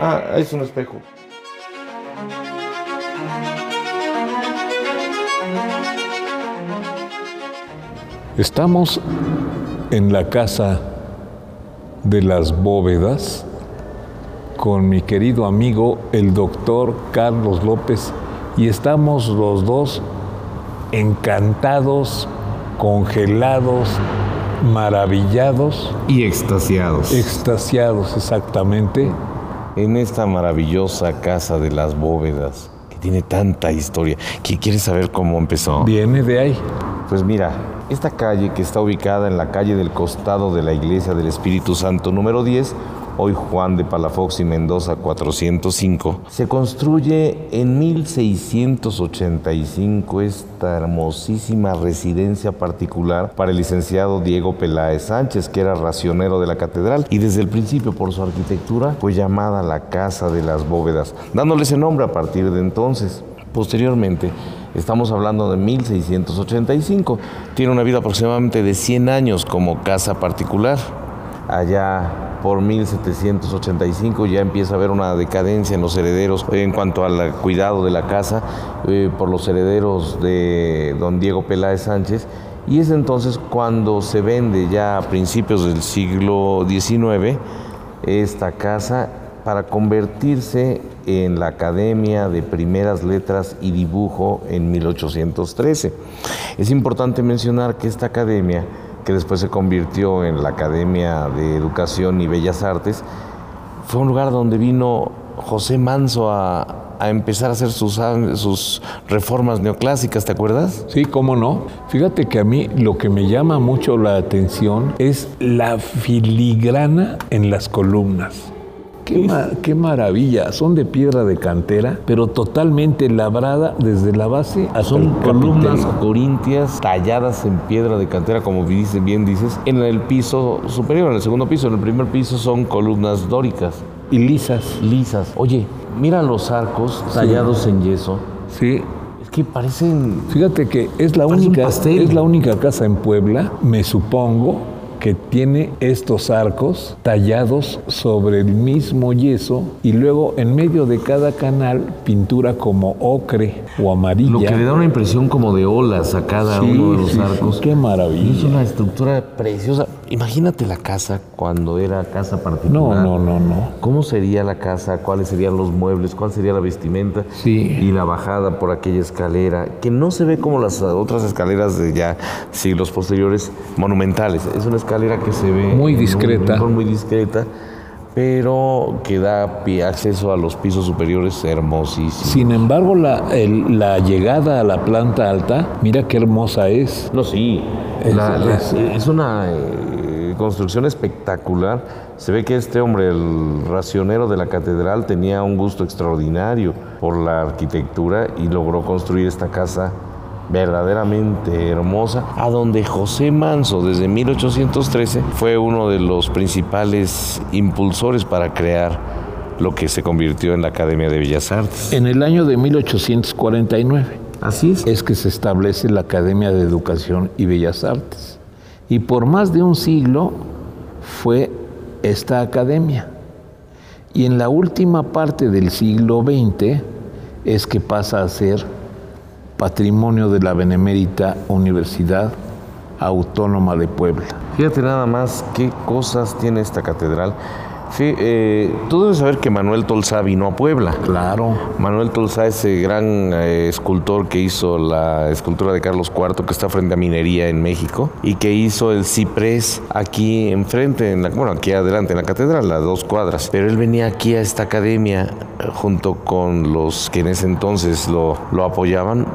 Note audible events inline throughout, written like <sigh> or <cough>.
Ah, es un espejo. Estamos en la casa de las bóvedas con mi querido amigo el doctor Carlos López y estamos los dos encantados, congelados, maravillados, Y extasiados. extasiados exactamente. En esta maravillosa casa de las bóvedas que tiene tanta historia. ¿Qui- ¿Quieres saber cómo empezó? Viene de ahí. Pues mira, esta calle que está ubicada en la calle del costado de la iglesia del Espíritu Santo número 10, hoy Juan de Palafox y Mendoza 405, se construye en 1685 esta hermosísima residencia particular para el licenciado Diego Peláez Sánchez, que era racionero de la catedral y desde el principio por su arquitectura fue llamada la Casa de las Bóvedas, dándole ese nombre a partir de entonces. Posteriormente, estamos hablando de 1685, tiene una vida aproximadamente de 100 años como casa particular. Allá por 1785 ya empieza a haber una decadencia en los herederos en cuanto al cuidado de la casa eh, por los herederos de don Diego Peláez Sánchez. Y es entonces cuando se vende ya a principios del siglo XIX esta casa para convertirse en la Academia de Primeras Letras y Dibujo en 1813. Es importante mencionar que esta academia, que después se convirtió en la Academia de Educación y Bellas Artes, fue un lugar donde vino José Manso a, a empezar a hacer sus, sus reformas neoclásicas, ¿te acuerdas? Sí, cómo no. Fíjate que a mí lo que me llama mucho la atención es la filigrana en las columnas. Qué, ma- qué maravilla. Son de piedra de cantera, pero totalmente labrada desde la base hasta Son el columnas corintias talladas en piedra de cantera, como dice- bien dices, en el piso superior, en el segundo piso. En el primer piso son columnas dóricas, y lisas. lisas. Oye, mira los arcos tallados en yeso. Sí. Es que parecen... Fíjate que es la única es la única casa en Puebla, me supongo, que tiene estos arcos tallados sobre el mismo yeso y luego en medio de cada canal pintura como ocre o amarilla. Lo que le da una impresión como de olas a cada Sí, uno de los sí, sí, arcos. qué maravilla. Es una estructura preciosa. Imagínate la casa cuando era casa No, particular. no, no, no. ¿Cómo sería la casa? ¿Cuáles serían los muebles? ¿Cuál sería la vestimenta? Sí. Y la bajada por aquella escalera, que no se ve como las otras escaleras de ya siglos posteriores monumentales. Es una escalera que se ve Muy discreta. muy discreta, pero que da acceso a los pisos superiores hermosísimos. Sin embargo, la, el- la llegada a la planta alta, mira qué hermosa es. No, sí. Es- La- la- es- es una eh, construcción espectacular. Se ve que este hombre, el racionero de la catedral, tenía un gusto extraordinario por la arquitectura y logró construir esta casa verdaderamente hermosa, a donde José Manso desde 1813 fue uno de los principales impulsores para crear lo que se convirtió en la Academia de Bellas Artes. En el año de 1849 Así es. es que se establece la Academia de Educación y Bellas Artes. Y por más de un siglo fue esta academia. Y en la última parte del siglo XX es que pasa a ser patrimonio de la Benemérita Universidad Autónoma de Puebla. Fíjate nada más qué cosas tiene esta catedral. Fí- eh, tú debes saber que Manuel Tolsá vino a Puebla. Claro. Manuel Tolsá, ese gran eh, escultor que hizo la escultura de Carlos IV, que está frente a Minería en México, y que hizo el ciprés aquí enfrente, en la, bueno, aquí adelante en la catedral, a dos cuadras. Pero él venía aquí a esta academia eh, junto con los que en ese entonces lo, lo apoyaban.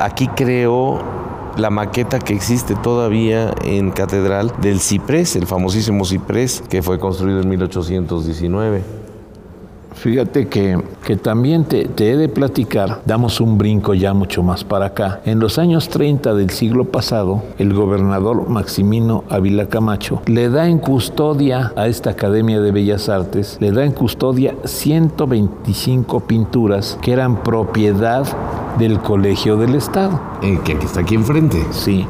Aquí creó la maqueta que existe todavía en Catedral del Ciprés, el famosísimo Ciprés, que fue construido en 1819. Fíjate que, que también te, he de platicar, damos un brinco ya mucho más para acá. En los años 30 del siglo pasado, el gobernador Maximino Ávila Camacho le da en custodia a esta Academia de Bellas Artes, le da en custodia 125 pinturas que eran propiedad del Colegio del Estado. Eh, que está aquí enfrente. Sí.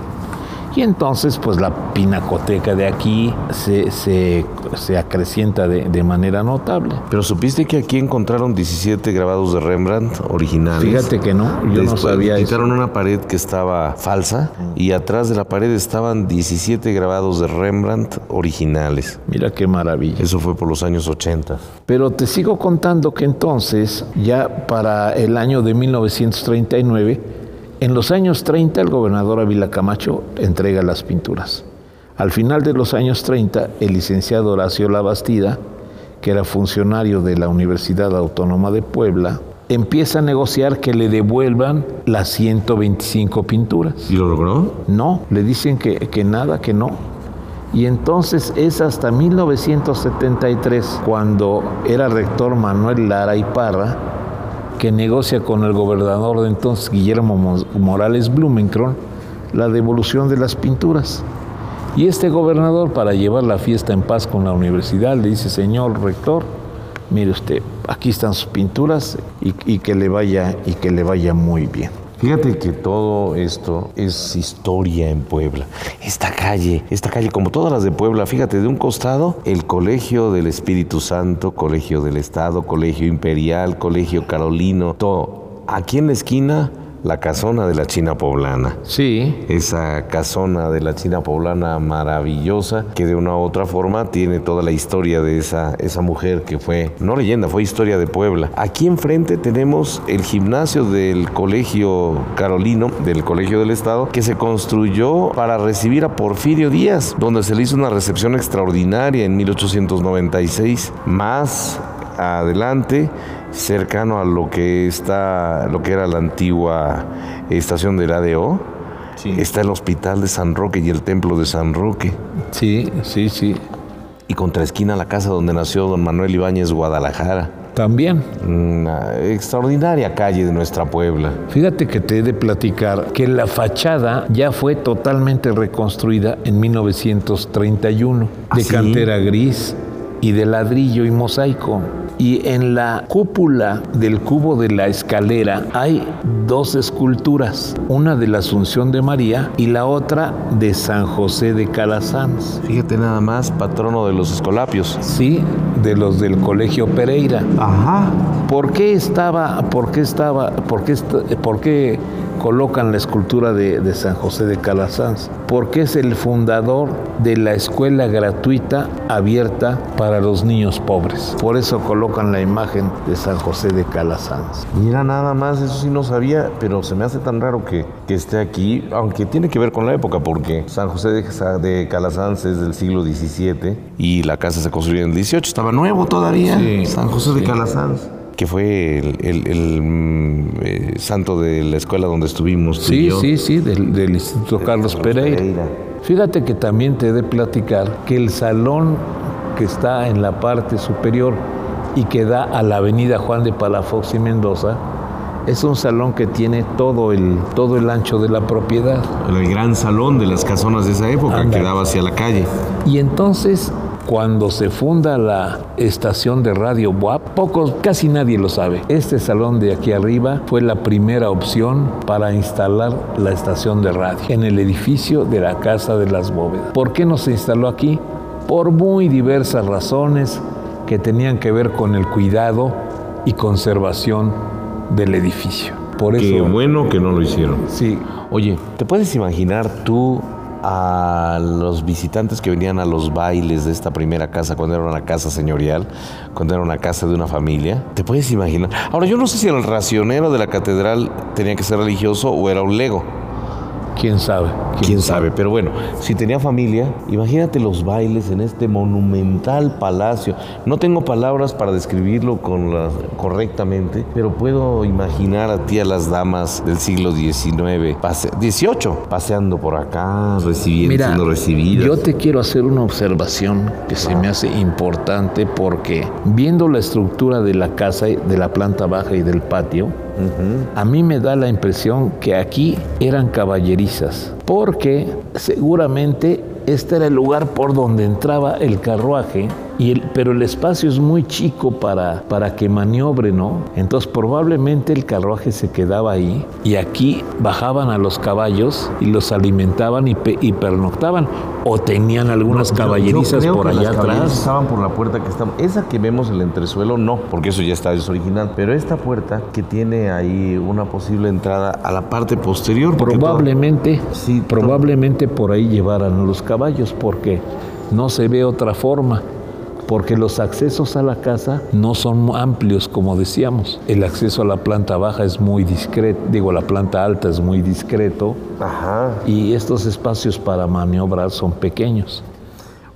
Y entonces, pues la pinacoteca de aquí se, se, se acrecienta de, de, manera notable. Pero supiste que aquí encontraron 17 grabados de Rembrandt originales. Fíjate que no, yo Después no sabía quitaron eso. una pared que estaba falsa y atrás de la pared estaban 17 grabados de Rembrandt originales. Mira qué maravilla. Eso fue por los años 80. Pero te sigo contando que entonces, ya para el año de 1939, en los años 30 el gobernador Ávila Camacho entrega las pinturas. Al final de los años 30, el licenciado Horacio Labastida, que era funcionario de la Universidad Autónoma de Puebla, empieza a negociar que le devuelvan las 125 pinturas. ¿Y lo logró? No, le dicen que, que nada, que no. Y entonces es hasta 1973, cuando era rector Manuel Lara y Parra, que negocia con el gobernador de entonces, Guillermo Morales Blumenkron, la devolución de las pinturas. Y este gobernador, para llevar la fiesta en paz con la universidad, le dice, señor rector, mire usted, aquí están sus pinturas y, y que le vaya y que le vaya muy bien. Fíjate que todo esto es historia en Puebla. Esta calle, esta calle como todas las de Puebla, fíjate, de un costado el Colegio del Espíritu Santo, Colegio del Estado, Colegio Imperial, Colegio Carolino, todo. Aquí en la esquina la casona de la China poblana. Sí. Esa casona de la China poblana maravillosa que de una u otra forma tiene toda la historia de esa, esa mujer que fue, no leyenda, fue historia de Puebla. Aquí enfrente tenemos el gimnasio del Colegio Carolino, del Colegio del Estado, que se construyó para recibir a Porfirio Díaz, donde se le hizo una recepción extraordinaria en 1896. Más adelante cercano a lo que está lo que era la antigua estación del ADO sí. está el hospital de San Roque y el templo de San Roque. Sí sí sí. Y contra esquina la casa donde nació don Manuel Ibáñez Guadalajara. También. Una extraordinaria calle de nuestra Puebla. Fíjate que te he de platicar que la fachada ya fue totalmente reconstruida en 1931 ¿Ah, de sí? cantera gris y de ladrillo y mosaico y en la cúpula del cubo de la escalera hay dos esculturas, una de la Asunción de María y la otra de San José de Calasanz. Fíjate nada más, patrono de los escolapios. Sí, de los del Colegio Pereira. Ajá. ¿Por qué estaba, por qué estaba, por qué, por qué colocan la escultura de, de, San José de Calasanz? Porque es el fundador de la escuela gratuita abierta para los niños pobres. Por eso colocan la imagen de San José de Calasanz. Mira, nada más, eso sí no sabía, pero se me hace tan raro que, que esté aquí, aunque tiene que ver con la época, porque San José de, de Calasanz es del siglo XVII y la casa se construyó en el XVIII, estaba nuevo todavía, sí, San José sí. de Calasanz que fue el, el, el eh, santo de la escuela donde estuvimos. Sí, sí, sí, del, del Instituto Carlos Pereira. Pereira. Fíjate que también te he de platicar que el salón que está en la parte superior y que da a la avenida Juan de Palafox y Mendoza, es un salón que tiene todo el, todo el ancho de la propiedad. El gran salón de las casonas de esa época que daba hacia la calle. Y entonces cuando se funda la estación de radio WAP, pocos, casi nadie lo sabe. Este salón de aquí arriba fue la primera opción para instalar la estación de radio en el edificio de la Casa de las Bóvedas. ¿Por qué no se instaló aquí? Por muy diversas razones que tenían que ver con el cuidado y conservación del edificio. Por eso, Qué bueno que no lo hicieron. Sí. Oye, ¿te puedes imaginar tú a los visitantes que venían a los bailes de esta primera casa cuando era una casa señorial, cuando era una casa de una familia. ¿Te puedes imaginar? Ahora, yo no sé si el racionero de la catedral tenía que ser religioso o era un lego. ¿Quién sabe? ¿Quién, sabe? Pero bueno, si tenía familia, imagínate los bailes en este monumental palacio. No tengo palabras para describirlo con la, correctamente, pero puedo imaginar a ti a las damas del siglo XIX, pase, 18, paseando por acá, recibiendo, Mira, siendo recibidas. Yo te quiero hacer una observación que se me hace importante porque viendo la estructura de la casa, de la planta baja y del patio, a mí me da la impresión que aquí eran caballerizas, porque seguramente este era el lugar por donde entraba el carruaje, y el- pero el espacio es muy chico para, para que maniobre, ¿no? Entonces probablemente el carruaje se quedaba ahí y aquí bajaban a los caballos y los alimentaban y, pe- y pernoctaban, o tenían algunas Yo- yo caballerizas creo por que allá las caballerizas atrás. Estaban por la puerta que está. Esa que vemos en el entresuelo, no, porque eso ya está, es original. Pero esta puerta que tiene ahí una posible entrada a la parte posterior. Probablemente, Sí, probablemente por ahí llevaran los caballos, porque no se ve otra forma. Porque los accesos a la casa no son amplios, como decíamos. El acceso a la planta baja es muy discreto, digo, la planta alta es muy discreto Ajá. y estos espacios para maniobrar son pequeños.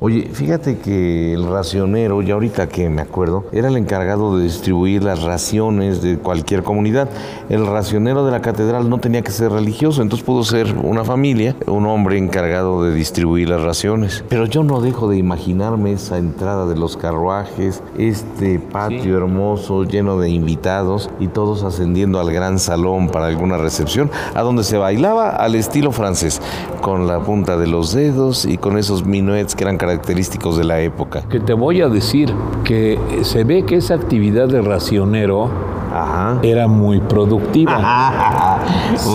Oye, fíjate que el racionero, ya ahorita que me acuerdo, era el encargado de distribuir las raciones de cualquier comunidad. El racionero de la catedral no tenía que ser religioso, entonces pudo ser una familia, un hombre encargado de distribuir las raciones. Pero yo no dejo de imaginarme esa entrada de los carruajes, este patio hermoso lleno de invitados y todos ascendiendo al gran salón para alguna recepción, a donde se bailaba al estilo francés, con la punta de los dedos y con esos minuets que eran característicos de la época. Que te voy a decir que se ve que esa actividad de racionero Ajá. era muy productiva. <laughs>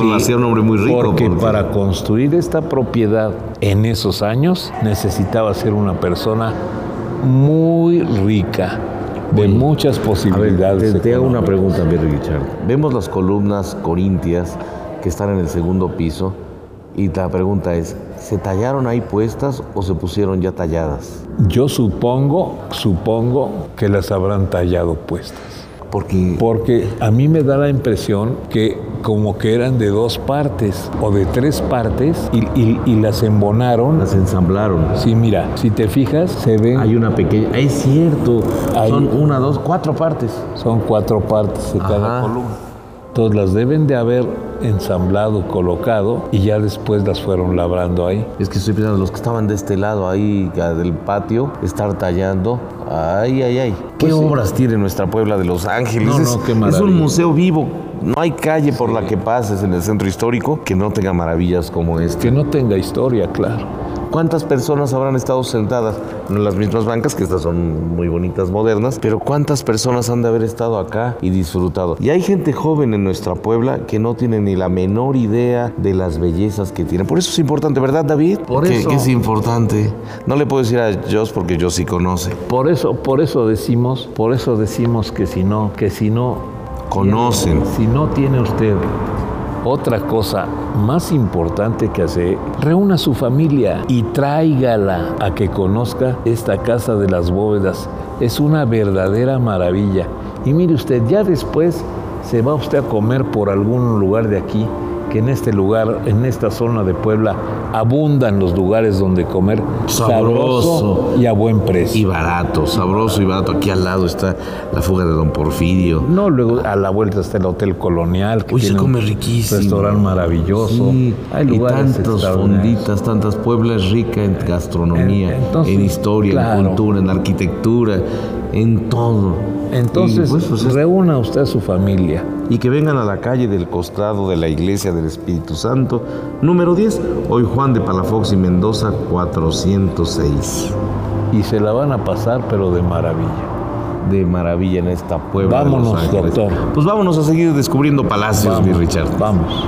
Lo hacía un hombre muy rico. Porque para construir esta propiedad en esos años necesitaba ser una persona muy rica, de muchas A ver, posibilidades. te, te hago una pregunta, Mary Richard. Vemos las columnas corintias que están en el segundo piso y la pregunta es, ¿se tallaron ahí puestas o se pusieron ya talladas? Yo supongo, supongo que las habrán tallado puestas. Porque Porque a mí me da la impresión que como que eran de dos partes o de tres partes y, y- y las embonaron. las ensamblaron. Sí, mira, si te fijas, se ven, Hay una pequeña, es cierto, Hay- son una, dos, cuatro partes. son cuatro partes de cada columna. Entonces las deben de haber ensamblado, colocado y ya después las fueron labrando ahí. Es que estoy pensando, los que estaban de este lado ahí ah, del patio, estar tallando. Ay, ay, ay. ¿Qué Pues sí. obras tiene nuestra Puebla de Los Ángeles? No, es, no, qué es maravilla. un museo vivo. No hay calle por la que pases en el centro histórico que no tenga maravillas como este. Que no tenga historia, claro. ¿Cuántas personas habrán estado sentadas? En las mismas bancas, que estas son muy bonitas, modernas, pero ¿cuántas personas han de haber estado acá y disfrutado? Y hay gente joven en nuestra Puebla que no tiene ni la menor idea de las bellezas que tiene. Por eso es importante, ¿verdad, David? Por Que- eso. Que es importante. No le puedo decir a Joss porque Joss sí conoce. Por eso, por eso decimos, por eso decimos que si no, que si no Conocen. Si no tiene usted otra cosa más importante que hacer, reúna a su familia y tráigala a que conozca esta casa de las bóvedas. Es una verdadera maravilla. Y mire usted, ya después se va usted a comer por algún lugar de aquí, que en este lugar, en esta zona de Puebla, abundan los lugares donde comer Sabroso. y a buen precio. Y barato, sabroso y barato. Aquí al lado está la fuga de Don Porfirio. No, luego a la vuelta está el Hotel Colonial, que Uy, se tiene come un riquísimo. restaurante maravilloso. Sí, Hay y lugares tantas extraordinarios. fonditas, tantas Puebla es rica en gastronomía, En- entonces, en historia, claro. en cultura, en arquitectura, en todo. Entonces, pues, pues, es- reúna usted a su familia y que vengan a la calle del costado de la iglesia del Espíritu Santo, número 10, hoy Juan de Palafox y Mendoza 406. y se la van a pasar, pero de maravilla. De maravilla en esta Puebla de Vámonos, Los Ángeles. doctor. Pues vámonos a seguir descubriendo palacios, mi Richard. Vamos.